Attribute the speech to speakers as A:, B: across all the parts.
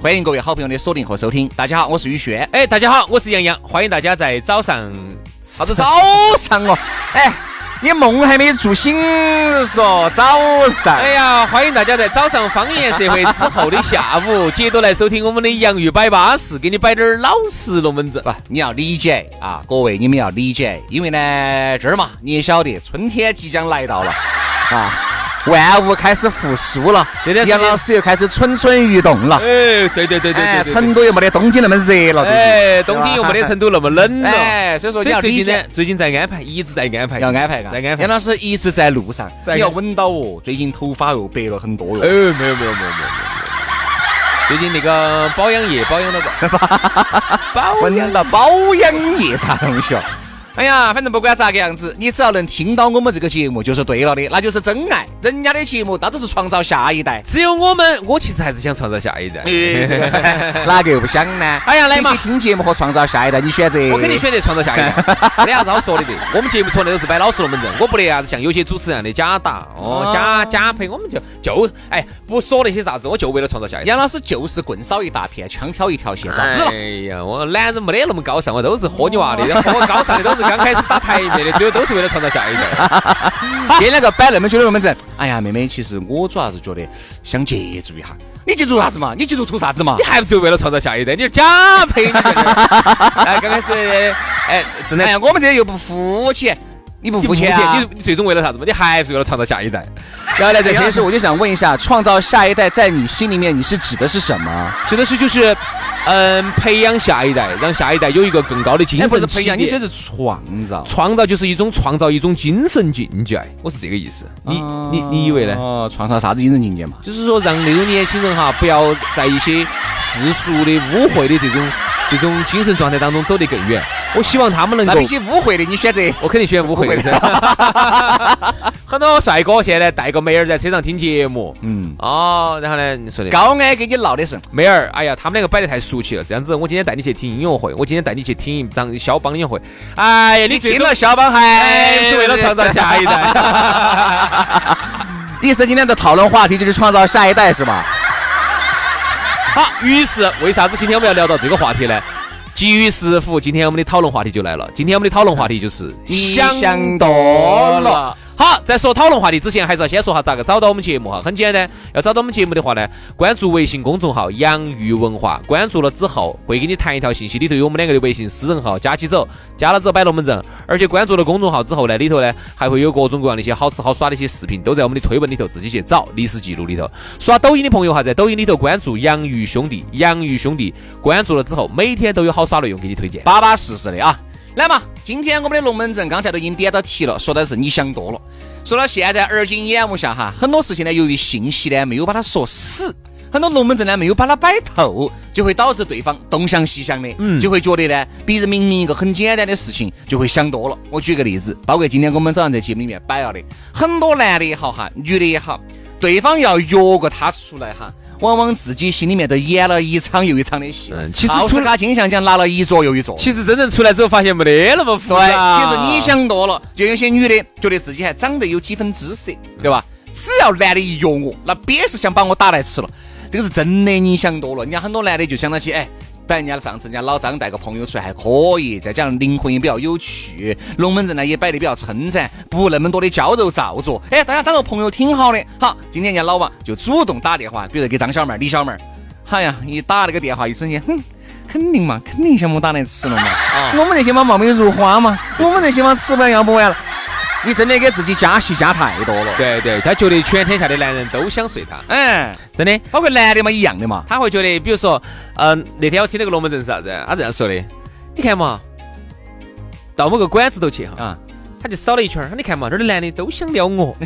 A: 欢迎各位好朋友的锁定和收听。大家好，我是宇轩。
B: 哎，大家好，我是杨洋。欢迎大家在早上，
A: 啥子早上哦？哎，你梦还没做醒，说早上？
B: 哎呀，欢迎大家在早上方言社会之后的下午，接着来收听我们的洋芋摆巴士，给你摆点儿老实龙门阵。
A: 不，你要理解啊，各位你们要理解，因为呢这儿嘛你也晓得，春天即将来到了啊。万物开始复苏了，杨老师又开始蠢蠢欲动了。
B: 哎，对对对对对，
A: 成都又没得东京那么热了。
B: 哎，东京又没得成都那么冷了。
A: 哎，所以说你要
B: 最近呢，最近在安排，一直在安排，
A: 要安排，
B: 在安排。
A: 杨老师一直在路上，你要稳到哦。最近头发又白了很多哟。
B: 哎，没有没有没有没有没有。最近那个保养液保养了个，
A: 保养到保养液啥东西哦？哎呀，反正不管咋个样子，你只要能听到我们这个节目就是对了的，那就是真爱。人家的节目那都是创造下一代，
B: 只有我们，我其实还是想创造下一代。
A: 哪个又不想呢？
B: 哎呀，来嘛，
A: 听节目和创造下一代，你选择？
B: 我肯定选择创造下一代。没啥子好说的的，我们节目从来都是摆老实龙门阵，我不得啥子像有些主持人的假打哦，假假配，我们就就哎不说那些啥子，我就为了创造下一代。
A: 杨老师就是棍扫一大片，枪挑一条线，咋子
B: 哎呀，我男人没得那么高尚，我都是喝你娃的，喝高尚的都是。刚开始打台面的，最后都是为了创造下一代。
A: 给两个摆那么久的龙门阵，哎呀，妹妹，其实我主要是觉得想接触一下。你接触啥子嘛？你接触图啥子嘛？
B: 你还不是为了创造下一代？你是假 配你 哎，刚开始，哎，真的，
A: 哎呀，我们这又不肤浅。你不付钱，
B: 你你最终为了啥子嘛？你还是为了创造下一代。
A: 然后呢，在这时我就想问一下，创造下一代在你心里面你是指的是什么？
B: 指的是就是，嗯，培养下一代，让下一代有一个更高的精神。
A: 不是培养，你说是创造。
B: 创造就是一种创造一种精神境界，我是这个意思。你你你以为呢？
A: 哦，创造啥子精神境界嘛？
B: 就是说让那个年轻人哈，不要在一些世俗的污秽的这种这种精神状态当中走得更远。我希望他们能够。
A: 那些污秽的，你选择？
B: 我肯定选污秽的。很多帅哥现在带个妹儿在车上听节目，嗯，哦，然后呢，你说的
A: 高安给你闹的是
B: 妹儿，哎呀，他们两个摆得太俗气了。这样子，我今天带你去听音乐会，我今天带你去听一张肖邦音乐会。哎呀，你
A: 听了肖邦还
B: 是为了创造下一代？
A: 第四，今天的讨论话题就是创造下一代，是吧？
B: 好，于是为啥子今天我们要聊到这个话题呢？基于师傅，今天我们的讨论话题就来了。今天我们的讨论话题就是
A: 想多了。
B: 好，在说讨论话题之前，还是要先说下咋个找到我们节目哈。很简单，要找到我们节目的话呢，关注微信公众号“洋芋文化”，关注了之后会给你弹一条信息，里头有我们两个的微信私人号，加起走，加了之后摆龙门阵。而且关注了公众号之后呢，里头呢还会有各种各样的一些好吃好耍的一些视频，都在我们的推文里头自己去找历史记录里头。刷抖音的朋友哈，在抖音里头关注“洋芋兄弟”，洋芋兄弟关注了之后，每天都有好耍内容给你推荐，
A: 巴巴适适的啊。来嘛，今天我们的龙门阵刚才都已经点到题了，说的是你想多了。说到现在，而今眼目下哈，很多事情呢，由于信息呢没有把它说死，很多龙门阵呢没有把它摆透，就会导致对方东想西想的，嗯，就会觉得呢，别人明明一个很简单的事情，就会想多了。我举个例子，包括今天我们早上在节目里面摆了的，很多男的也好哈，女的也好，对方要约个他出来哈。往往自己心里面都演了一场又一场的戏。嗯，其实奥斯卡金像奖拿了一座又一座。
B: 其实真正出来之后，发现没得那么复杂。
A: 其实你想多了，就有些女的觉得自己还长得有几分姿色，对吧？只要男的一约我，那别是想把我打来吃了。这个是真的，你想多了。人家很多男的就想到起，哎。本来人家上次人家老张带个朋友出来还可以，再加上灵魂也比较有趣，龙门阵呢也摆的比较称赞，不那么多的娇柔造作。哎，大家当个朋友挺好的。好，今天人家老王就主动打电话，比如给张小妹、李小妹，好呀，一打那个电话，一瞬间，哼，肯定嘛，肯定想我打来吃了嘛。啊，我们这些嘛貌美如花嘛，我们这些嘛吃不完要不完了。你真的给自己加戏加太多了。
B: 对对，他觉得全天下的男人都想睡他，
A: 嗯，
B: 真的。
A: 包括男的嘛，一样的嘛。
B: 他会觉得，比如说，嗯、那天我听那个龙门阵是啥子？他这样说的，你看嘛，到某个馆子头去哈，
A: 啊，
B: 他就扫了一圈儿，你看嘛，这儿的男的都想撩我，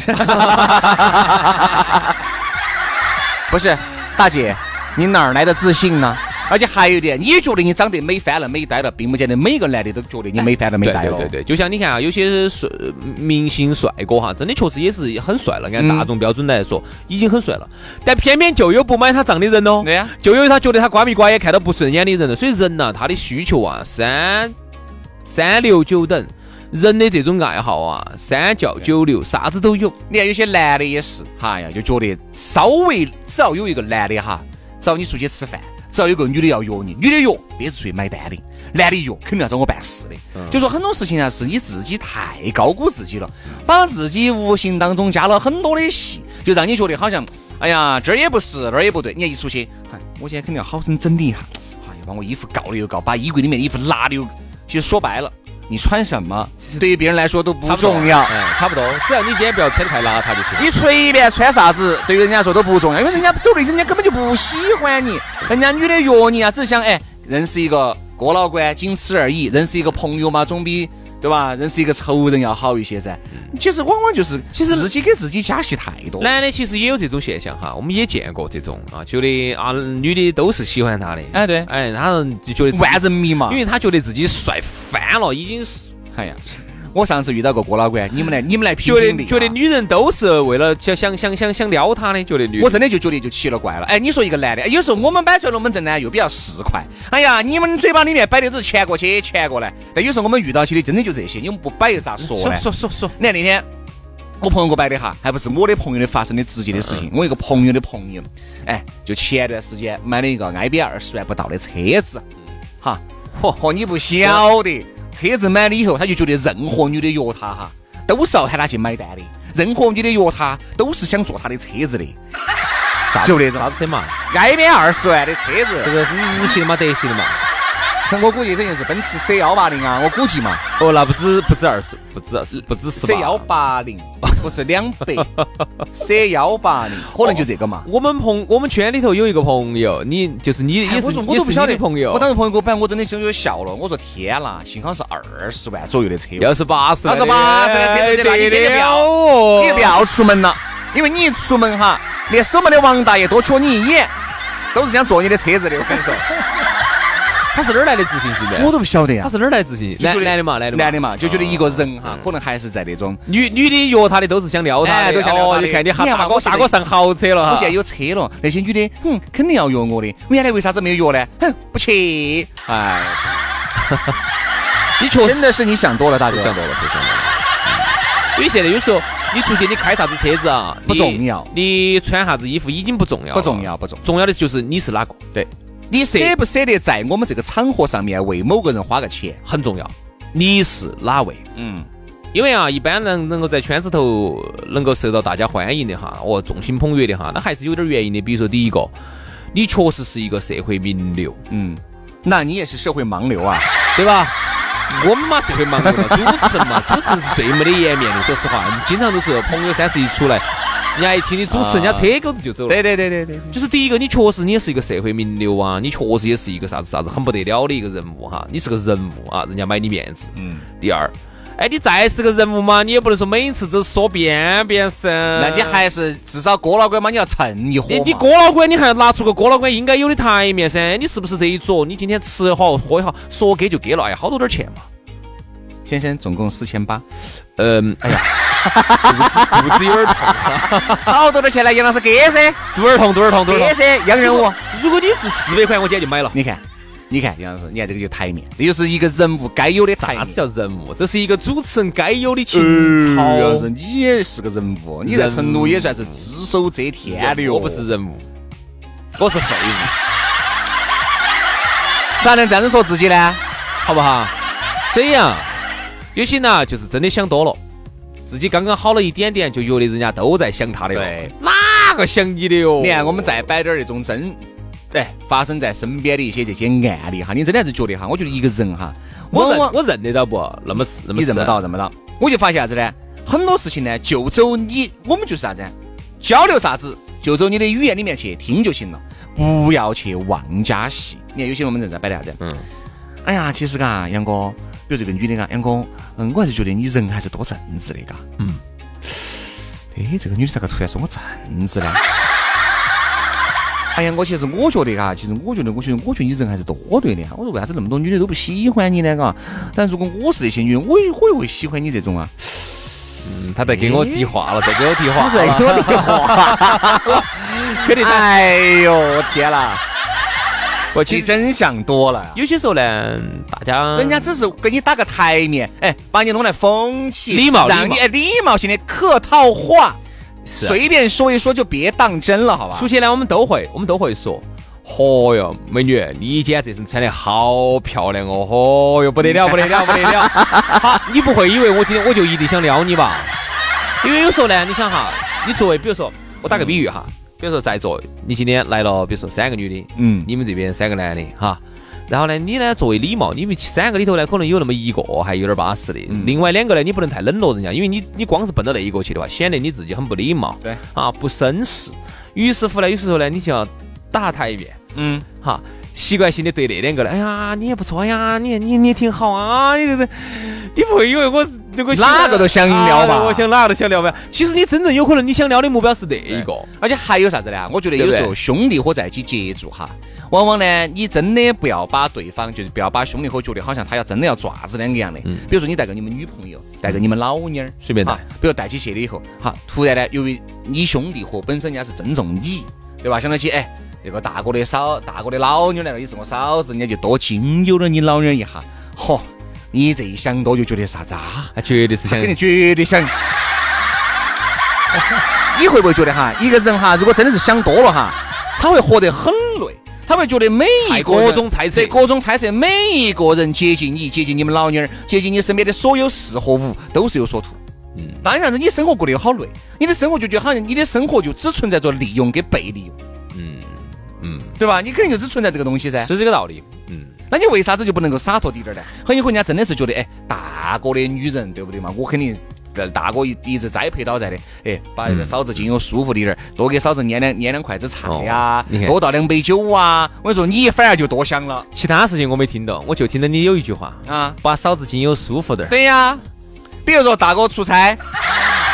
A: 不是，大姐，你哪儿来的自信呢？而且还有一点，你觉得你长得美翻了、美呆了，并不见得每个男的都觉得你美翻了、美呆了。
B: 对对对对，就像你看啊，有些帅明星帅哥哈，真的确实也是很帅了，按大众标准来说，已经很帅了，但偏偏就有不买他账的人哦，
A: 对呀
B: 就有他觉得他瓜米瓜也看到不顺眼的人了，所以人呐、他的需求啊，三三六九等。人的这种爱好啊，三教九流，啥子都有。
A: 你看有些男的也是，哈呀，就觉得稍微只要有一个男的哈，找你出去吃饭，只要有个女的要约你，女的约别出去买单的，男的约肯定要找我办事的。就说很多事情啊，是你自己太高估自己了，把自己无形当中加了很多的戏，就让你觉得好像，哎呀，这儿也不是，那儿也不对。你看一出去，嗨，我今天肯定要好生整理一下，哎又，把我衣服告了又告，把衣柜里面的衣服拿了又，其实说白了。你穿什么，对于别人来说都不重要。
B: 哎，差不多，只要你今天不要穿得太邋遢就行。
A: 你随便穿啥子，对于人家说都不重要，因为人家走的人家根本就不喜欢你，人家女的约你啊，只是想哎认识一个哥老倌，仅此而已。认识一个朋友嘛，总比对吧？认识一个仇人要好一些噻。其实往往就是，其实自己给自己加戏太多。
B: 男的其实也有这种现象哈，我们也见过这种啊，觉得啊女的都是喜欢他的，
A: 哎对
B: 哎，他人就觉得
A: 万人迷嘛
B: 因，为他觉得自己帅翻了，已经是
A: 哎呀，我上次遇到个郭老倌，你们来，你们来评
B: 觉
A: 评理啊
B: 得觉得女人都是为了想想想想想撩他的，觉得女
A: 我真的就觉得就奇了怪了。哎，你说一个男的，哎有时候我们摆出来龙门阵呢又比较市侩。哎呀，你们嘴巴里面摆的只是钱过去钱过来，但有时候我们遇到起的真的就这些，你们不摆又咋说呢？
B: 说说说，
A: 你看那天我朋友给我摆的哈，还不是我的朋友的发生的直接的事情。我一个朋友的朋友，哎，就前段时间买了一个挨边二十万不到的车子，哈，嚯嚯，你不晓得，车子买了以后，他就觉得任何女的约他哈，都是要喊他去买单的，任何女的约他都是想坐他的车子的，
B: 啥
A: 就那种。
B: 啥子车嘛？
A: 挨边二十万的车子。
B: 这
A: 子，
B: 个是日系的嘛，德系的嘛？
A: 我估计肯定是奔驰 C 幺八零啊，我估计嘛
B: 哦，那不止不止二十，不止二十，不止十
A: ，C 幺八零不是两百，C 幺八零可能就这个嘛。
B: 我们朋我们圈里头有一个朋友，你就是你也是
A: 哎我我都不晓得
B: 朋友，
A: 我当时朋友给我摆，我真的就有笑了。我说天啦，幸好是二十万左右的车，
B: 要是八十，
A: 要是八十的车子那你天天不要
B: 哦
A: 你就不要出门了，因为你一出门哈，连守门的王大爷多瞧你一眼，都是想坐你的车子的。我跟你说，
B: 他是哪儿来的自信心的？
A: 我都不晓得呀
B: 他。是哪儿来的自信心？男男的嘛，男的嘛，
A: 男的嘛，就觉得一个人哈
B: 嗯，
A: 可能还是在那种。
B: 女女的约他的都是想撩他
A: 都想撩他
B: 哦
A: 的
B: 你看你哈大哥大哥上豪车了哈，
A: 我现在有车了，那些女的，哼，肯定要约我的。我原来为啥子没有约呢？哼，不去。哎，
B: 你确实
A: 真的是你想多了，大哥。
B: 想多了，是想多了。因为现在有时候你出去你开啥子车子啊，
A: 不重要
B: 你穿啥子衣服已经不重要，
A: 不重要，不重要。
B: 重要的就是你是哪个，
A: 对，你舍不舍得在我们这个场合上面为某个人花个钱？
B: 很重要。你是哪位？
A: 嗯，
B: 因为啊，一般能能够在圈子头能够受到大家欢迎的哈，哦，众星捧月的哈，那还是有点原因的。比如说第一个，你确实是一个社会名流，
A: 嗯，那你也是社会盲流啊？
B: 对吧？我们嘛社会盲流嘛，主持人嘛，主持人是最没得颜面的。说实话，经常都是朋友三十一出来，人家一听你主持，人家车钩子就走了。
A: 对对对对对，
B: 就是第一个，你确实你也是一个社会名流啊，你确实也是一个啥子啥子很不得了的一个人物哈，你是个人物啊，人家买你面子。
A: 嗯，
B: 第二，哎，你再是个人物嘛，你也不能说每一次都说遍遍身。
A: 那你还是至少哥老倌嘛，你要蹭一伙。
B: 你你哥老倌，你还要拿出个哥老倌应该有的台面噻。你是不是这一桌，你今天吃好喝好，说给就给了，哎呀，好多点钱嘛。
A: 先生总共四千八，
B: 嗯，哎呀，肚子肚子有点痛，
A: 好多的钱来，杨老师给噻，
B: 肚儿痛，肚儿痛，肚儿痛。
A: 给噻，央人物。
B: 如果你是四百块，我今天就买了。
A: 你看，你看杨老师，你看这个就台面，这就是一个人物该有的台面
B: 啥子。叫人物？这是一个主持人该有的情操。
A: 杨老师，你也是个人物，你在成都也算是只手遮天的哟。
B: 我不是人物，我是废物，
A: 咋能这样子说自己呢？
B: 好不好？所以啊，有些呢就是真的想多了，自己刚刚好了一点点，就觉得人家都在想他的哟。
A: 对，
B: 哪个想你的哟？
A: 你看，我们再摆点儿那种真，哎，发生在身边的一些这些案例哈，你真的还是觉得哈，我觉得一个人哈，
B: 我认我认得到不？那么那么
A: 你认不到，认不到。我就发现啥子呢？很多事情呢，就走你，我们就是啥子？交流啥子，就走你的语言里面去听就行了，不要去妄加戏。你看有些我们正在摆的啥子？嗯，哎呀，其实嘎，杨哥，比如这个女的嘎，杨哥，嗯，我还是觉得你人还是多正直的嘎。嗯。哎，这个女的咋个突然说我正直呢？哎呀，我其实我觉得嘎，其实我觉得，我觉得，我觉得你人还是多对的。我说为啥子那么多女的都不喜欢你呢？嘎，但如果我是那些女的，我也我也会喜欢你这种啊。
B: 嗯，他在给我递话了，在给我递话，
A: 在 给我递话，
B: 肯定。
A: 哎呦，天哪！我其实真想多了。
B: 有些时候呢，大家
A: 人家只是给你打个台面，哎，把你弄来封起，
B: 礼貌，
A: 让你礼貌性的客套话。随便说一说就别当真了，好吧？
B: 出去呢，我们都会，我们都会说。嚯哟，美女，你今天这身穿的好漂亮哦！嚯哟，不得了，不得了，不得了！好，你不会以为我今天我就一定想撩你吧？因为有时候呢，你想哈，你作为，比如说，我打个比喻哈，比如说在座，你今天来了，比如说三个女的，嗯，你们这边三个男的，哈。然后呢，你呢作为礼貌，你们三个里头呢，可能有那么一个还有点巴适的，另外两个呢，你不能太冷落人家，因为你你光是奔到那一个去的话，显得你自己很不礼貌，
A: 对，
B: 啊，不绅士。于是乎呢，有时候呢，你就要打他一遍，嗯，哈，习惯性的对那两个呢，哎呀，你也不错呀，你你你挺好啊，你这个，你不会以为我
A: 哪个都想撩吧？
B: 我想哪个都想撩吧？其实你真正有可能你想撩的目标是那一个，
A: 而且还有啥子呢？我觉得有时候兄弟伙在一起接触哈。往往呢，你真的不要把对方，就是不要把兄弟伙觉得好像他要真的要爪子两个样的。嗯。比如说你带个你们女朋友，带个你们老妞儿，
B: 随便带。
A: 比如带起去了以后，好，突然呢，由于你兄弟伙本身人家是尊重你，对吧？想到起，哎，这个大哥的嫂，大哥的老妞来了，也是我嫂子，人家就多经由了你老妞一下。嚯，你这一想多就觉得啥子啊？
B: 他绝对是想，
A: 肯定绝对想。你会不会觉得哈，一个人哈，如果真的是想多了哈，他会活得很累。他会觉得每一个
B: 各种猜测，
A: 各种猜测，每一个人接近你，接近你们老妞儿，接近你身边的所有事和物，都是有所图。嗯，当然是你生活过得又好累，你的生活就觉得好像你的生活就只存在着利用跟被利用。嗯嗯，对吧？你肯定就只存在这个东西噻，
B: 是这个道理。
A: 嗯，那你为啥子就不能够洒脱滴点儿呢？很有可能人家真的是觉得，哎，大哥的女人，对不对嘛？我肯定。大哥一一直栽培到在的，哎，把那个嫂子经有舒服的点儿，多给嫂子捏两捏两筷子菜呀，多倒两杯酒啊。我跟你说，你反而就多想了。
B: 其他事情我没听到，我就听到你有一句话啊，把嫂子经有舒服点儿。
A: 对呀，比如说大哥出差。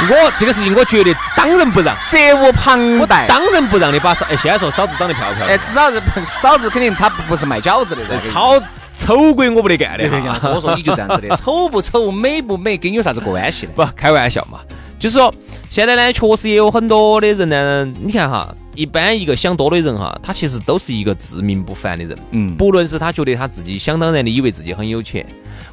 B: 我这个事情，我觉得当仁不让，
A: 责无旁贷。
B: 当仁不让的把嫂，哎，现在说嫂子长得漂不漂亮？
A: 哎，至少是嫂子肯定她不是卖饺子的，
B: 超丑鬼我不得干的。
A: 我说你就这样子的，丑不丑，美不美，跟你有啥子关系呢？
B: 不，开玩笑嘛。就是说，现在呢，确实也有很多的人呢。你看哈，一般一个想多的人哈，他其实都是一个自命不凡的人。嗯，不论是他觉得他自己想当然的以为自己很有钱。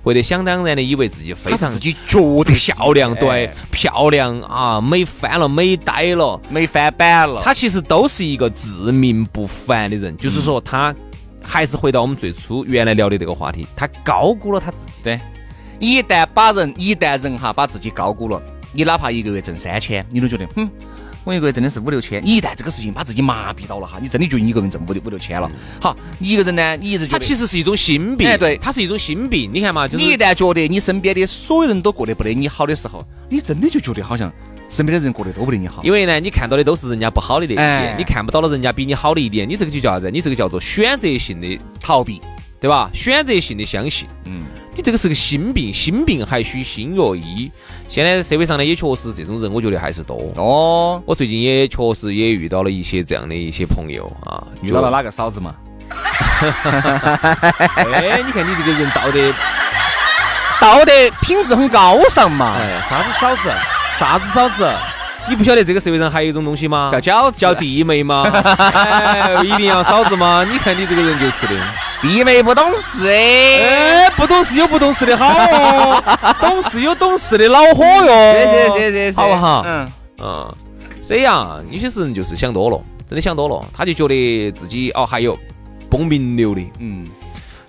B: 或者想当然的以为自己非常
A: 自己觉得
B: 漂亮，对，漂亮啊，美翻了，美呆了，
A: 美翻版了。
B: 他其实都是一个自命不凡的人，就是说他还是回到我们最初原来聊的这个话题，他高估了他自己。
A: 对，一旦把人，一旦人哈把自己高估了，你哪怕一个月挣三千，你都觉得，哼。我一个月真的是五六千，你一旦这个事情把自己麻痹到了哈，你真的觉得你一个人挣五六五六千了。好，你一个人呢，你一直觉得
B: 他其实是一种心病，
A: 哎，对，
B: 他是一种心病。你看嘛，就
A: 你一旦觉得你身边的所有人都过得不得你好的时候，你真的就觉得好像身边的人过得都不得你好。
B: 因为呢，你看到的都是人家不好的那一点，你看不到了人家比你好的一点，你这个就叫啥子？你这个叫做选择性的
A: 逃避，
B: 对吧？选择性的相信，嗯。你这个是个心病，心病还需心药医。现在社会上呢，也确实这种人，我觉得还是多哦。我最近也确实也遇到了一些这样的一些朋友啊。
A: 遇到了哪个嫂子嘛？
B: 哎，你看你这个人道德
A: 道德品质很高尚嘛。
B: 哎，啥子嫂子？啥子嫂子？你不晓得这个社会上还有一种东西吗？
A: 叫饺子，
B: 叫弟妹吗？哎，一定要嫂子吗？你看你这个人就是的。
A: 弟妹不懂事，
B: 哎，不懂事有不懂事的好哦，懂事有懂事的恼火哟，
A: 谢谢谢谢，
B: 好不好？嗯。嗯，所以啊，有些人就是想多了，真的想多了，他就觉得自己哦还有崩名流的，嗯，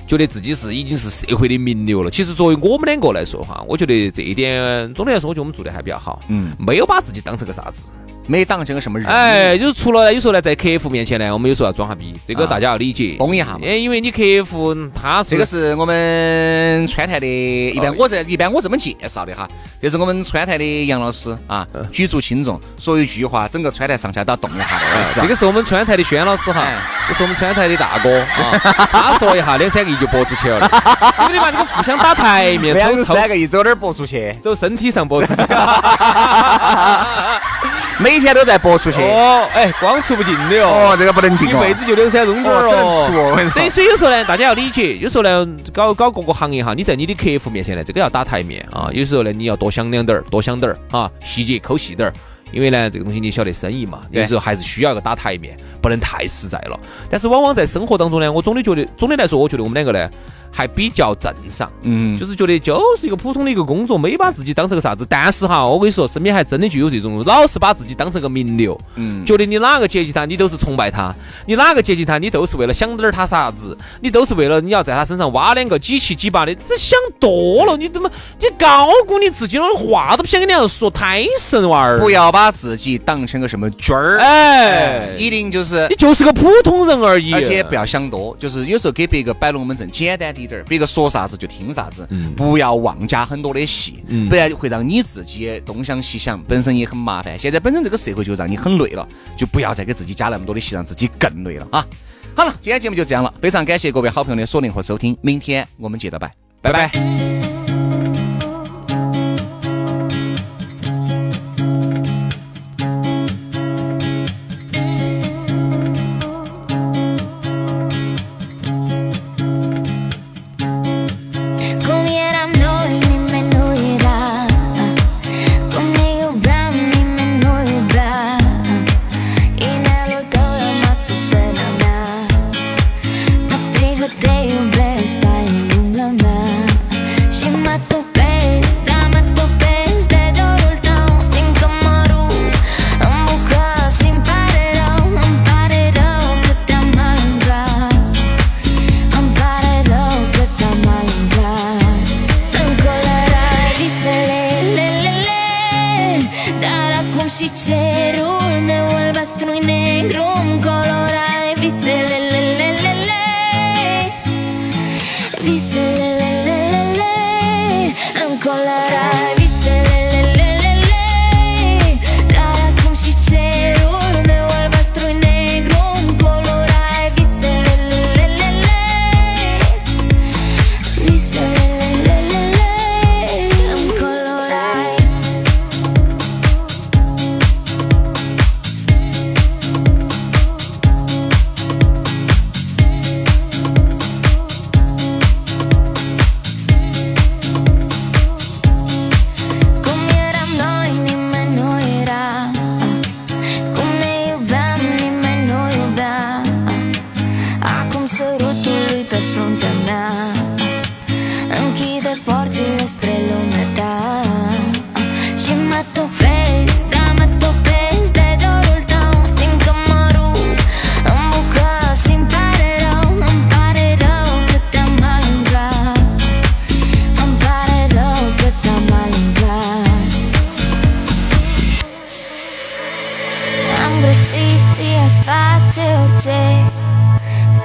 B: 觉得自己是已经是社会的名流了。其实作为我们两个来说哈，我觉得这一点总的来说，我觉得我们做的还比较好。嗯，没有把自己当成个啥子。
C: 没当成个什么人，
B: 哎，就是除了有时候呢，在客户面前呢，我们有时候要装下逼，这个大家要理解，
C: 崩一下嘛。
B: 哎，因为你客户他是
C: 这个是我们川台的，一般我这一般我这么介绍的哈，这是我们川台的杨老师啊，举足轻重，说一句话，整个川台上下都要动一下
B: 的。这个是我们川台的轩老师哈，这是我们川台的大哥啊，他说一下两三个亿就播出去了，因为你把这个互相打台面，
C: 走三个亿走哪儿播出去？
B: 走身体上播出去。
C: 每天都在播出去
B: 哦，哎，光出不进的
C: 哦，这个不能进，
B: 一辈子就两三钟点儿
C: 哦。
B: 对，所以有时候呢，大家要理解，有时候呢，搞搞各个行业哈，你在你的客户面前呢，这个要打台面啊。有时候呢，你要多想两点儿，多想点儿啊，细节抠细点儿，因为呢，这个东西你晓得生意嘛，有时候还是需要一个打台面，不能太实在了。但是往往在生活当中呢，我总的觉得，总的来说，我觉得我们两个呢。还比较正常，嗯，就是觉得就是一个普通的一个工作，没把自己当成个啥子。但是哈，我跟你说，身边还真的就有这种，老是把自己当成个名流，嗯，觉得你哪个接近他，你都是崇拜他；你哪个接近他，你都是为了想点儿他啥子，你都是为了你要在他身上挖两个几七几八的。这想多了，你怎么你高估你自己了？话都不想跟你要说，太神娃儿！
C: 不要把自己当成个什么军儿，
B: 哎，
C: 一定就是
B: 你就是个普通人而已。
C: 而且不要想多，就是有时候给别个摆龙门阵，简单滴。点儿，别个说啥子就听啥子，不要妄加很多的戏，不然会让你自己东想西想，本身也很麻烦。现在本身这个社会就让你很累了，就不要再给自己加那么多的戏，让自己更累了啊！好了，今天节目就这样了，非常感谢各位好朋友的锁定和收听，明天我们接着拜，拜拜。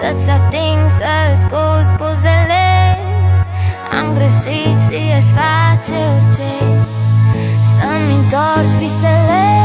D: Să-ți ating, să-ți gust buzele. Am greșit și aș face orice Să-mi întorci visele